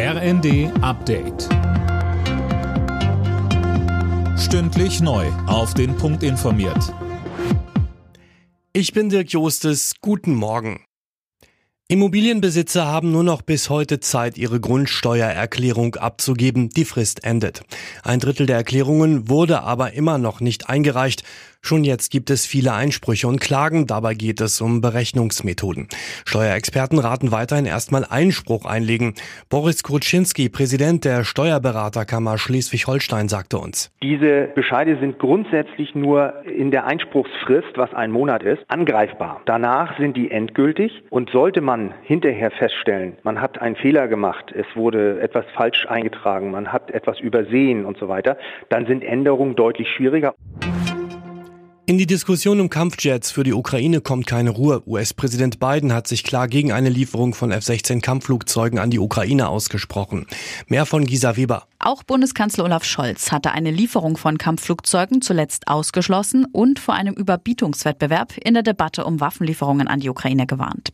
RND Update. Stündlich neu. Auf den Punkt informiert. Ich bin Dirk Jostes. Guten Morgen. Immobilienbesitzer haben nur noch bis heute Zeit, ihre Grundsteuererklärung abzugeben. Die Frist endet. Ein Drittel der Erklärungen wurde aber immer noch nicht eingereicht. Schon jetzt gibt es viele Einsprüche und Klagen. Dabei geht es um Berechnungsmethoden. Steuerexperten raten weiterhin erstmal Einspruch einlegen. Boris Kruczynski, Präsident der Steuerberaterkammer Schleswig-Holstein, sagte uns. Diese Bescheide sind grundsätzlich nur in der Einspruchsfrist, was ein Monat ist, angreifbar. Danach sind die endgültig und sollte man hinterher feststellen, man hat einen Fehler gemacht, es wurde etwas falsch eingetragen, man hat etwas übersehen und so weiter, dann sind Änderungen deutlich schwieriger. In die Diskussion um Kampfjets für die Ukraine kommt keine Ruhe. US-Präsident Biden hat sich klar gegen eine Lieferung von F-16 Kampfflugzeugen an die Ukraine ausgesprochen. Mehr von Gisa Weber. Auch Bundeskanzler Olaf Scholz hatte eine Lieferung von Kampfflugzeugen zuletzt ausgeschlossen und vor einem Überbietungswettbewerb in der Debatte um Waffenlieferungen an die Ukraine gewarnt.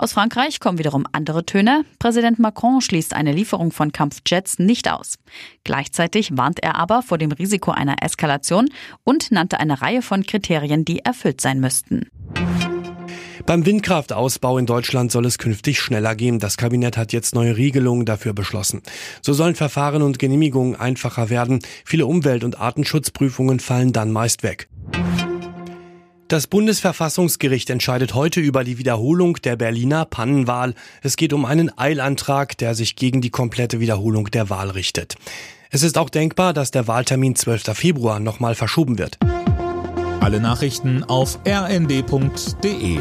Aus Frankreich kommen wiederum andere Töne. Präsident Macron schließt eine Lieferung von Kampfjets nicht aus. Gleichzeitig warnt er aber vor dem Risiko einer Eskalation und nannte eine Reihe von Kriterien, die erfüllt sein müssten. Beim Windkraftausbau in Deutschland soll es künftig schneller gehen. Das Kabinett hat jetzt neue Regelungen dafür beschlossen. So sollen Verfahren und Genehmigungen einfacher werden. Viele Umwelt- und Artenschutzprüfungen fallen dann meist weg. Das Bundesverfassungsgericht entscheidet heute über die Wiederholung der Berliner Pannenwahl. Es geht um einen Eilantrag, der sich gegen die komplette Wiederholung der Wahl richtet. Es ist auch denkbar, dass der Wahltermin 12. Februar nochmal verschoben wird. Alle Nachrichten auf rnd.de